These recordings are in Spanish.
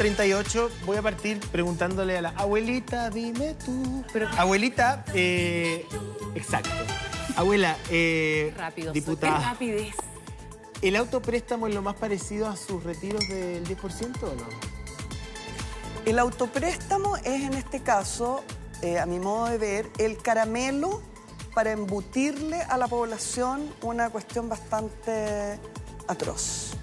38. Voy a partir preguntándole a la abuelita, dime tú. Pero, abuelita, eh, exacto. Abuela, eh, Rápido, diputada. qué rapidez. ¿El autopréstamo es lo más parecido a sus retiros del 10% o no? El autopréstamo es en este caso, eh, a mi modo de ver, el caramelo para embutirle a la población una cuestión bastante atroz.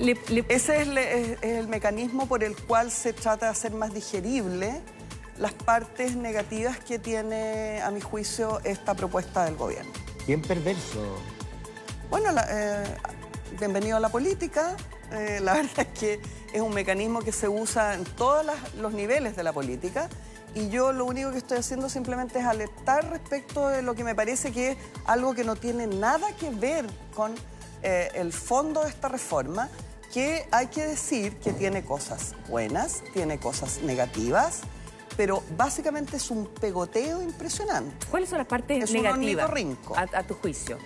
Le- le- Ese es, le- es- es el mecanismo por el cual se trata de hacer más digerible las partes negativas que tiene, a mi juicio, esta propuesta del gobierno. Bien perverso. Bueno, la- eh, bienvenido a la política. Eh, la verdad es que es un mecanismo que se usa en todos los niveles de la política y yo lo único que estoy haciendo simplemente es alertar respecto de lo que me parece que es algo que no tiene nada que ver con eh, el fondo de esta reforma, que hay que decir que tiene cosas buenas, tiene cosas negativas, pero básicamente es un pegoteo impresionante. ¿Cuáles son las partes Es negativas a, a tu juicio?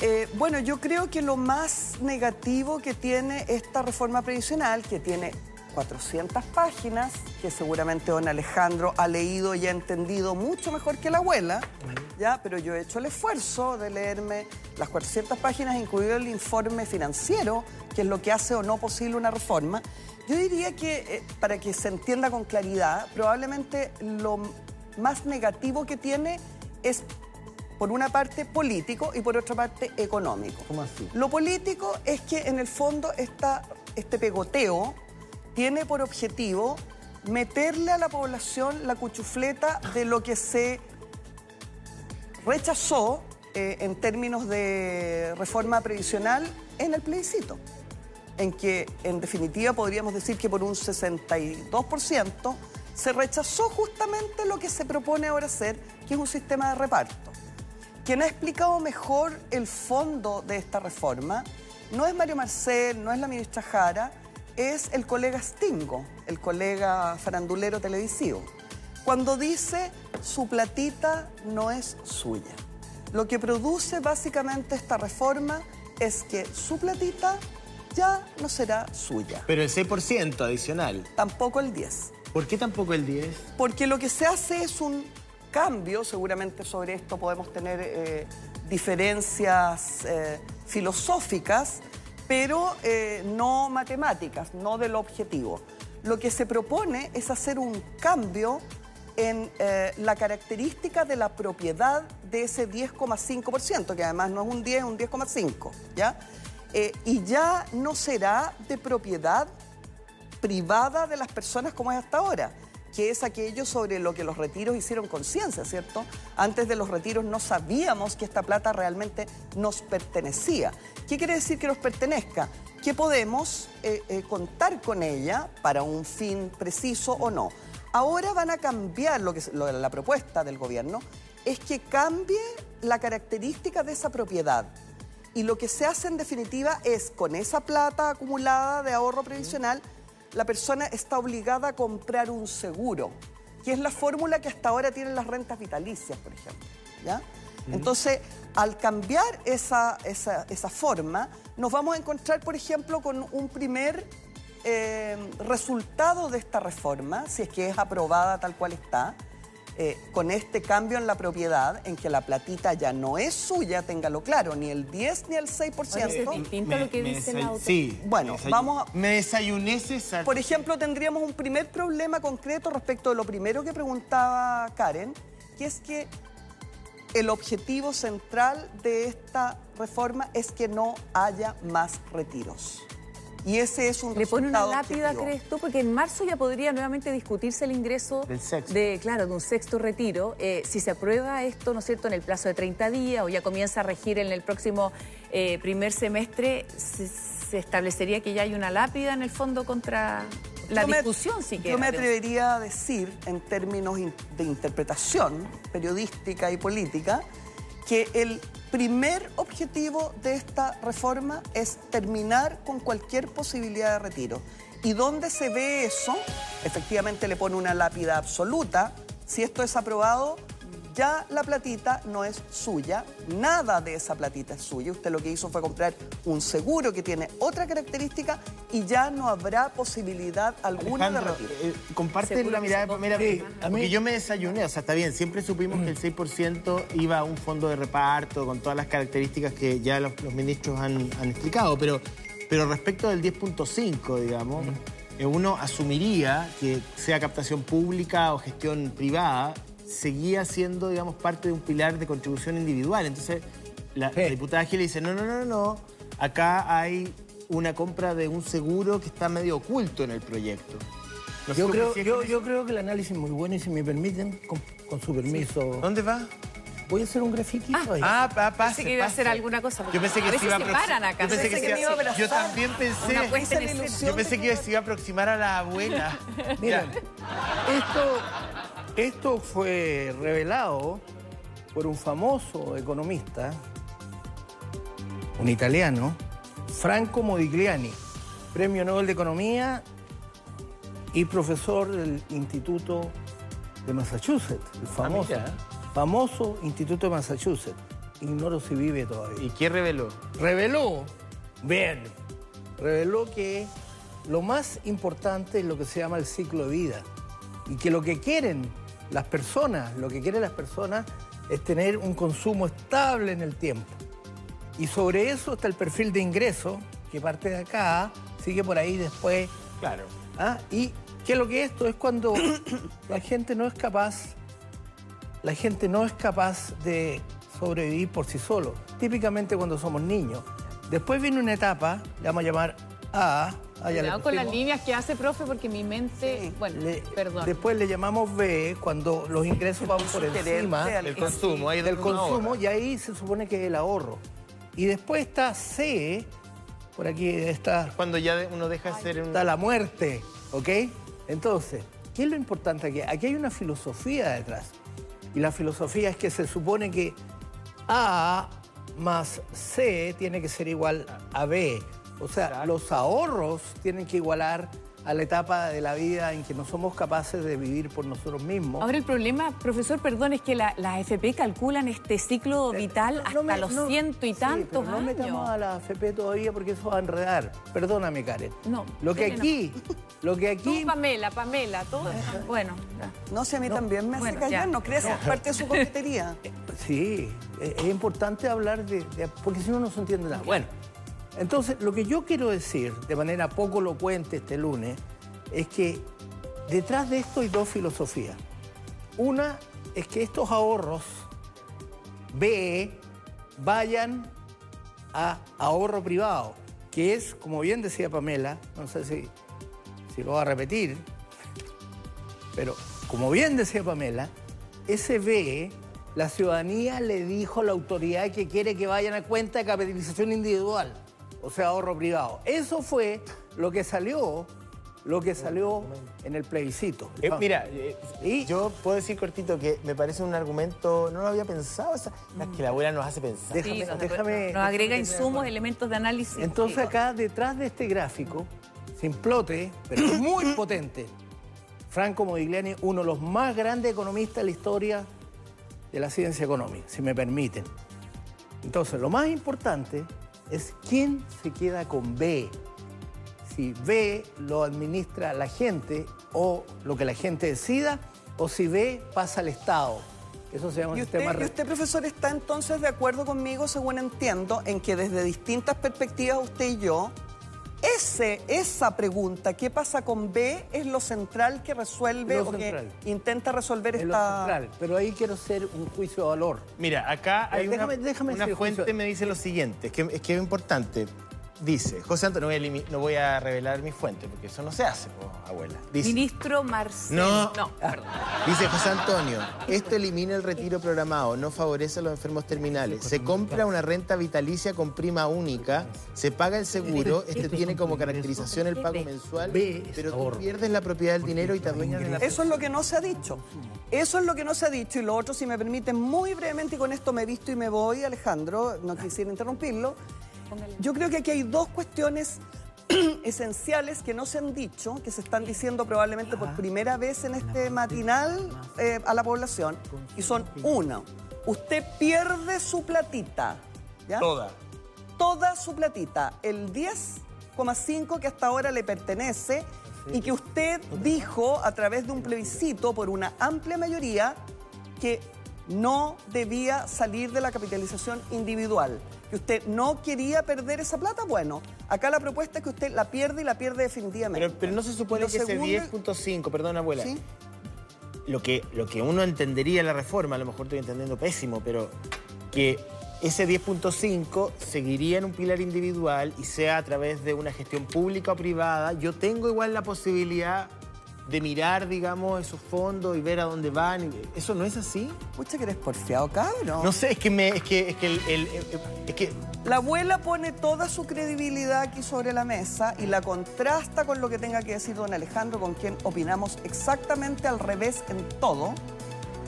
Eh, bueno, yo creo que lo más negativo que tiene esta reforma previsional, que tiene 400 páginas, que seguramente don Alejandro ha leído y ha entendido mucho mejor que la abuela, ¿ya? pero yo he hecho el esfuerzo de leerme las 400 páginas, incluido el informe financiero, que es lo que hace o no posible una reforma. Yo diría que, eh, para que se entienda con claridad, probablemente lo más negativo que tiene es por una parte político y por otra parte económico. ¿Cómo así? Lo político es que en el fondo esta, este pegoteo tiene por objetivo meterle a la población la cuchufleta de lo que se rechazó eh, en términos de reforma previsional en el plebiscito, en que en definitiva podríamos decir que por un 62% se rechazó justamente lo que se propone ahora hacer, que es un sistema de reparto. Quien ha explicado mejor el fondo de esta reforma no es Mario Marcel, no es la ministra Jara, es el colega Stingo, el colega farandulero televisivo, cuando dice su platita no es suya. Lo que produce básicamente esta reforma es que su platita ya no será suya, Pero el 6% adicional. tampoco el 10. ¿Por qué tampoco el 10? Porque lo que se hace es un cambio, seguramente sobre esto podemos tener eh, diferencias eh, filosóficas, pero eh, no matemáticas, no del objetivo. Lo que se propone es hacer un cambio en eh, la característica de la propiedad de ese 10,5%, que además no es un 10, es un 10,5%, ¿ya? Eh, y ya no será de propiedad privada de las personas como es hasta ahora, que es aquello sobre lo que los retiros hicieron conciencia, ¿cierto? Antes de los retiros no sabíamos que esta plata realmente nos pertenecía. ¿Qué quiere decir que nos pertenezca? Que podemos eh, eh, contar con ella para un fin preciso o no. Ahora van a cambiar lo que es- la propuesta del gobierno, es que cambie la característica de esa propiedad. Y lo que se hace en definitiva es, con esa plata acumulada de ahorro previsional, la persona está obligada a comprar un seguro, que es la fórmula que hasta ahora tienen las rentas vitalicias, por ejemplo. ¿ya? Entonces, al cambiar esa, esa- esa forma, nos vamos a encontrar, por ejemplo, con un primer eh, resultado de esta reforma, si es que es aprobada tal cual está, eh, con este cambio en la propiedad, en que la platita ya no es suya, téngalo claro, ni el 10 ni el 6%. Oye, Distinto a lo que dice. Sí. Bueno, me vamos a- Me desayuné César. Por ejemplo, tendríamos un primer problema concreto respecto de lo primero que preguntaba Karen, que es que el objetivo central de esta reforma es que no haya más retiros. Y ese es un ¿Le pone una lápida, objetivo. crees tú? Porque en marzo ya podría nuevamente discutirse el ingreso Del sexto. de, claro, de un sexto retiro. Eh, si se aprueba esto, ¿no es cierto?, en el plazo de 30 días o ya comienza a regir en el próximo eh, primer semestre, se, se establecería que ya hay una lápida en el fondo contra la Yo me- discusión, si Yo me atrevería a decir, en términos in- de interpretación periodística y política, que el primer objetivo de esta reforma es terminar con cualquier posibilidad de retiro. ¿Y dónde se ve eso? Efectivamente le pone una lápida absoluta. Si esto es aprobado, ya la platita no es suya, nada de esa platita es suya. Usted lo que hizo fue comprar un seguro que tiene otra característica y ya no habrá posibilidad alguna Alejandro, de retiro. eh, comparte la mirada Pamela. Sí, porque- a mí- porque yo me desayuné, o sea, está bien, siempre supimos que el 6% iba a un fondo de reparto con todas las características que ya los, los ministros han, han explicado, pero, pero respecto del 10.5, digamos, eh, uno asumiría que sea captación pública o gestión privada, seguía siendo, digamos, parte de un pilar de contribución individual. Entonces, la, Sí. la diputada Gil dice, no, no, no, no, no, acá hay una compra de un seguro que está medio oculto en el proyecto. No Yo creo, yo, creo que el análisis es muy bueno y si me permiten, con, con su permiso, ¿Dónde va? voy a hacer un grafiquito ahí. Ah, pa, pase, Pensé que iba a hacer alguna cosa. Yo pensé que a se iba a se aproximar. acá. Yo pensé que, se iba a Yo también pensé. Yo pensé que se iba a aproximar a la abuela. Miren, Ya. esto, esto fue revelado por un famoso economista, un italiano, Franco Modigliani, premio Nobel de Economía y profesor del Instituto de Massachusetts, el famoso, mira. famoso Instituto de Massachusetts. Ignoro si vive todavía. ¿Y qué reveló? reveló, vean, reveló que lo más importante es lo que se llama el ciclo de vida y que lo que quieren las personas, lo que quieren las personas es tener un consumo estable en el tiempo. Y sobre eso está el perfil de ingreso que parte de acá, sigue por ahí después. Claro. ¿ah? Y que lo que esto es cuando la gente no es capaz, la gente no es capaz de sobrevivir por sí solo. Típicamente cuando somos niños. Después viene una etapa, le vamos a llamar A. ah, Cuidado con las líneas que hace, profe, porque mi mente. Sí. Bueno, Le- perdón. Después le llamamos B cuando los ingresos van por encima al- El consumo. ahí del consumo y ahí se supone que es el ahorro. Y después está C, por aquí está, Cuando ya uno deja de ser un... está la muerte, ¿ok? Entonces, ¿qué es lo importante aquí? Aquí hay una filosofía detrás. Y la filosofía es que se supone que A más C tiene que ser igual a B. O sea, Exacto. los ahorros tienen que igualar a la etapa de la vida en que no somos capaces de vivir por nosotros mismos. Ahora el problema, profesor, perdón, es que la- las AFP calculan este ciclo vital hasta Eh, No me- los no- ciento y sí, tantos pero no años. metamos a la FP todavía porque eso va a enredar. Perdóname, Karen. No, Lo que aquí, lo que Tú, aquí Pamela, Pamela, todo. Bueno, ya. No sé, a mí también me hace bueno, callar, ya. no crees, es parte de su coquetería. Sí, es, es importante hablar de, de- porque si no no se entiende nada. Bueno, entonces lo que yo quiero decir de manera poco elocuente este lunes es que detrás de esto hay dos filosofías. Una es que estos ahorros B vayan a ahorro privado, que es, como bien decía Pamela, no sé si, si lo va a repetir, pero como bien decía Pamela, ese B, la ciudadanía le dijo a la autoridad que quiere que vayan a cuenta de capitalización individual, o sea, ahorro privado. Eso fue lo que salió, lo que salió en el plebiscito. Eh, mira, eh, Y- yo puedo decir cortito que me parece un argumento, no lo había pensado, es que la abuela nos hace pensar. Déjame- Sí, nos, déjame- nos agrega déjame- insumos, elementos de análisis. Entonces acá detrás de este gráfico, simplote, pero muy potente, Franco Modigliani, uno de los más grandes economistas de la historia de la ciencia económica, si me permiten. Entonces, lo más importante es quién se queda con B. Si B lo administra la gente o lo que la gente decida, o si B pasa al Estado. Eso se llama un Y usted, sistema... y usted, profesor, está entonces de acuerdo conmigo, según entiendo, en que desde distintas perspectivas, usted y yo, ese, esa pregunta, ¿qué pasa con B? es lo central que resuelve Lo o central. que intenta resolver es lo esta... central, pero ahí quiero hacer un juicio de valor. Mira, acá hay Déjame- una, déjame una fuente José. me dice lo siguiente, es que es, que es importante. Dice, José Antonio, no voy, a elimi- no voy a revelar mi fuente, porque eso no se hace, po, abuela. Dice, Ministro Marcel. No. No, perdón. Dice José Antonio, esto elimina el retiro programado, no favorece a los enfermos terminales. Se compra una renta vitalicia con prima única, se paga el seguro, este tiene como caracterización el pago mensual, pero tú pierdes la propiedad del dinero y te adueñas de la Eso es lo que no se ha dicho. Eso es lo que no se ha dicho. Y lo otro, si me permiten, muy brevemente, y con esto me visto y me voy, Alejandro, no quisiera interrumpirlo. Yo creo que aquí hay dos cuestiones esenciales que no se han dicho, que se están diciendo probablemente por primera vez en este matinal eh, a la población, y son uno, usted pierde su platita. ¿ya? Toda. Toda su platita, el 10,5 que hasta ahora le pertenece y que usted dijo a través de un plebiscito por una amplia mayoría que no debía salir de la capitalización individual, que usted no quería perder esa plata, bueno, acá la propuesta es que usted la pierde y la pierde definitivamente. Pero, pero no se supone que ese segundo- 10.5, perdón abuela, ¿Sí? lo, que, lo que uno entendería en la reforma, a lo mejor estoy entendiendo pésimo, pero que ese 10.5 seguiría en un pilar individual y sea a través de una gestión pública o privada, yo tengo igual la posibilidad de mirar, digamos, esos fondos y ver a dónde van. ¿Eso no es así? Pucha que eres porfiado, cabrón. No sé, es que me, es que, es que el, el- el- es que La abuela pone toda su credibilidad aquí sobre la mesa y la contrasta con lo que tenga que decir don Alejandro, con quien opinamos exactamente al revés en todo.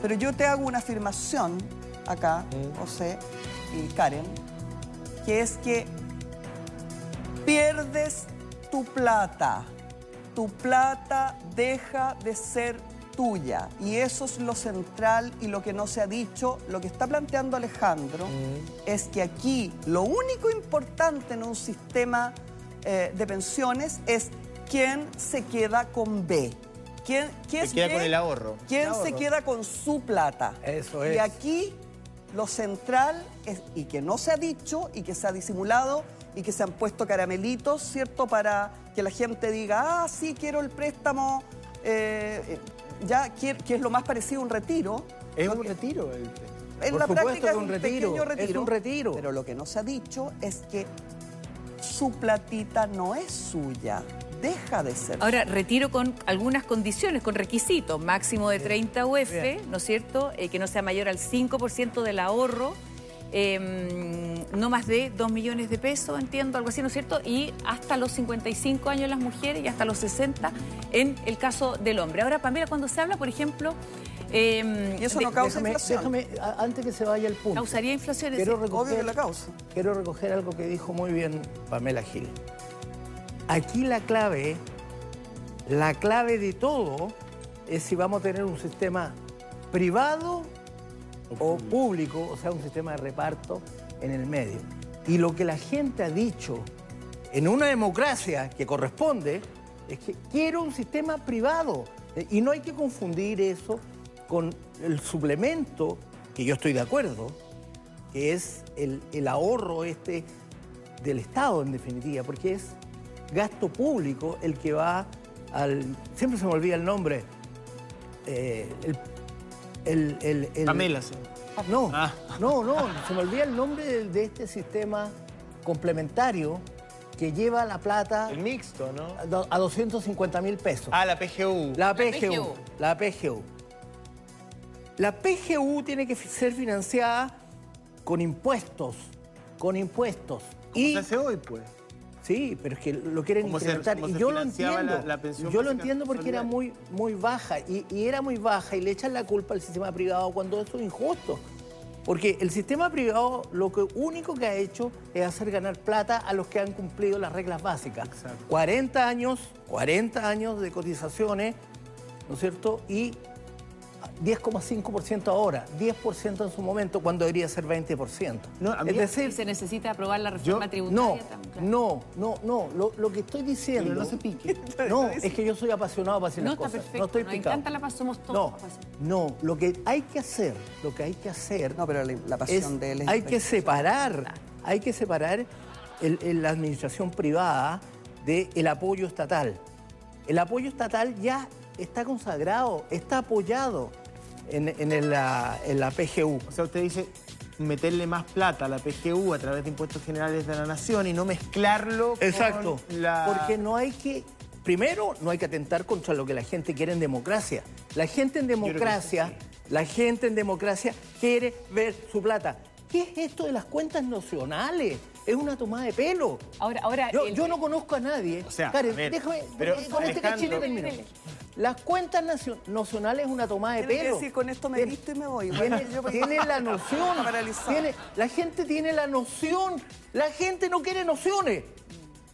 Pero yo te hago una afirmación acá, José y Karen, que es que pierdes tu plata. Tu plata deja de ser tuya. Y eso es lo central y lo que no se ha dicho. Lo que está planteando Alejandro es que aquí lo único importante en un sistema eh, de pensiones es quién se queda con B. ¿Quién, quién Se es queda B? con el ahorro. ¿Quién El ahorro. se queda con su plata? Eso Y es. aquí lo central es, y que no se ha dicho y que se ha disimulado y que se han puesto caramelitos, ¿cierto? Para que la gente diga, ah, sí, quiero el préstamo, eh, ya, que, es lo más parecido a un retiro. es un que- retiro. el- en Por la supuesto práctica es un un retiro, pequeño es retiro. un retiro. Pero lo que no se ha dicho es que su platita no es suya, deja de ser Ahora, retiro con algunas condiciones, con requisitos, máximo de 30 UF, Bien. ¿no es cierto? Eh, que no sea mayor al 5% del ahorro, eh, no más de 2 millones de pesos, entiendo, algo así, ¿no es cierto? Y hasta los 55 años las mujeres y hasta los 60 en el caso del hombre. Ahora, Pamela, cuando se habla, por ejemplo... eh, Y eso de- no causa déjame, inflación. déjame, a- antes que se vaya el punto. causaría inflación. es Quiero decir, Obvio recoger, que la causa. quiero recoger algo que dijo muy bien Pamela Gil. Aquí la clave, la clave de todo es si vamos a tener un sistema privado o público, o sea, un sistema de reparto en el medio. Y lo que la gente ha dicho en una democracia que corresponde es que quiero un sistema privado. Y no hay que confundir eso con el suplemento, que yo estoy de acuerdo, que es el, el ahorro este del Estado, en definitiva, porque es gasto público el que va al... Siempre se me olvida el nombre. eh, el- el- el- Pamela, sí. no, Ah. no, no, se me olvida el nombre de, de este sistema complementario que lleva la plata El mixto, ¿no? a a 250 mil pesos. Ah, la PGU. La PGU. PGU. La PGU. La PGU tiene que ser financiada con impuestos, con impuestos. ¿Cómo Y se hace hoy, pues? Sí, pero es que lo quieren ¿Cómo se- incrementar. y yo lo entiendo. la- la pensión yo lo entiendo porque era muy, muy baja y, y era muy baja y le echan la culpa al sistema privado cuando eso es injusto. Porque el sistema privado lo que único que ha hecho es hacer ganar plata a los que han cumplido las reglas básicas. 40 años, 40 años de cotizaciones, ¿no es cierto? Y 10,5% ahora, 10% en su momento, cuando debería ser 20%. No, es decir, se necesita aprobar la reforma Yo- tributaria no, también, claro. no, no, no. Lo, lo que estoy diciendo. Pero no se pique. No, es que yo soy apasionado para decir No, las está cosas. perfecto. No estoy Nos picado. encanta la paz, somos todos No, no. Lo que hay que hacer, lo que hay que hacer. No, pero la, la es, pasión de él es hay que separar, hay que separar el- el- la administración privada del apoyo estatal. El apoyo estatal ya está consagrado, está apoyado en, en el, la, en la PGU. O sea, usted dice meterle más plata a la PGU a través de impuestos generales de la nación y no mezclarlo Exacto. con la... Porque no hay que. Primero, no hay que atentar contra lo que la gente quiere en democracia. La gente en democracia, la gente en democracia quiere ver su plata. ¿Qué es esto de las cuentas nacionales? Es una tomada de pelo. Ahora, ahora Yo, el- yo no conozco a nadie. O sea, Karen, a ver, déjame. pero, eh, con este cachete termino. Las cuentas nacio- nacionales es una tomada de pelo. decir, con esto me Tiene- visto y me voy. Tiene, la noción. Tiene- la gente tiene la noción. La gente no quiere nociones.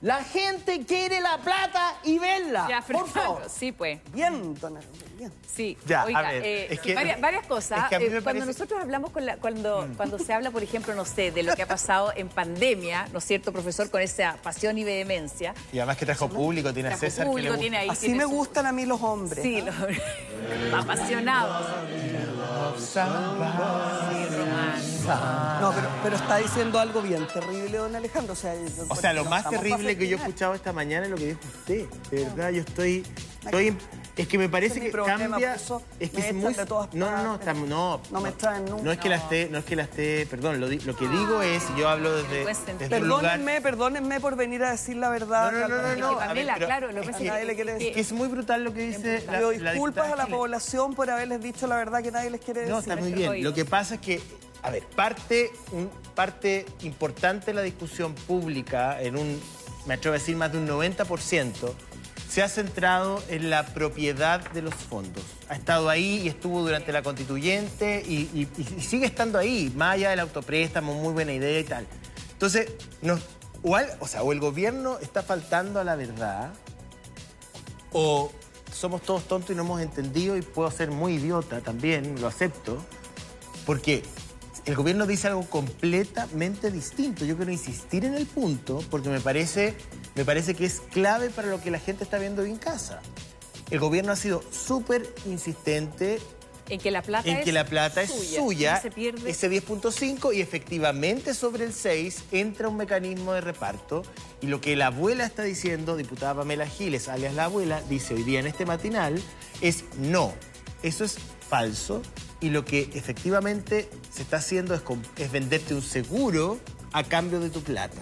La gente quiere la plata y verla. Ya, por favor. sí, pues. Bien, don bien. Sí, Ya, oiga, a ver, eh, es que- varias, varias es cosas. que a mí Eh, cuando nosotros hablamos con la, cuando, cuando se habla, por ejemplo, no sé, de lo que ha pasado en pandemia, ¿no es cierto, profesor? Con esa pasión y vehemencia. Y además que trajo público, tiene a César que le público, gusta. tiene ahí. Así tiene me su- gustan a mí los hombres. Sí, los apasionados. Sí, Román. No, pero, pero está diciendo algo bien terrible, don Alejandro. O sea, yo- O sea, lo más terrible que yo he escuchado esta mañana es lo que dijo usted. De verdad, yo estoy... estoy es que me parece es que problema, cambia... por eso es que es muy... de todas no, no, no, no, No me traen nunca. No es que la esté, no es que la esté, perdón, lo, que digo es, yo hablo desde, sentido. desde lugar... Perdónenme, perdónenme por venir a decir la verdad. No, no, no, no, no. ver, Pamela, pero claro, lo que es que- Nadie le quiere decir. es que es muy brutal lo que dice la, la disculpas a la población por haberles dicho la verdad que nadie les quiere decir. No, está muy bien. Lo que pasa es que, a ver, parte, un, parte importante de la discusión pública, en un, me atrevo a decir más de un 90%, se ha centrado en la propiedad de los fondos. Ha estado ahí y estuvo durante la constituyente y, sigue estando ahí, más allá del autopréstamo, muy buena idea y tal. Entonces, nos, o, o sea, o el gobierno está faltando a la verdad, o somos todos tontos y no hemos entendido y puedo ser muy idiota también, lo acepto, porque el gobierno dice algo completamente distinto. Yo quiero insistir en el punto porque me parece, me parece que es clave para lo que la gente está viendo hoy en casa. El gobierno ha sido súper insistente En que la plata en es que la plata es suya, se pierde. ese 10.5 y efectivamente sobre el 6 entra un mecanismo de reparto y lo que la abuela está diciendo, diputada Pamela Giles, alias la abuela, dice hoy día en este matinal, es no, eso es falso y lo que efectivamente se está haciendo es, venderte un seguro a cambio de tu plata.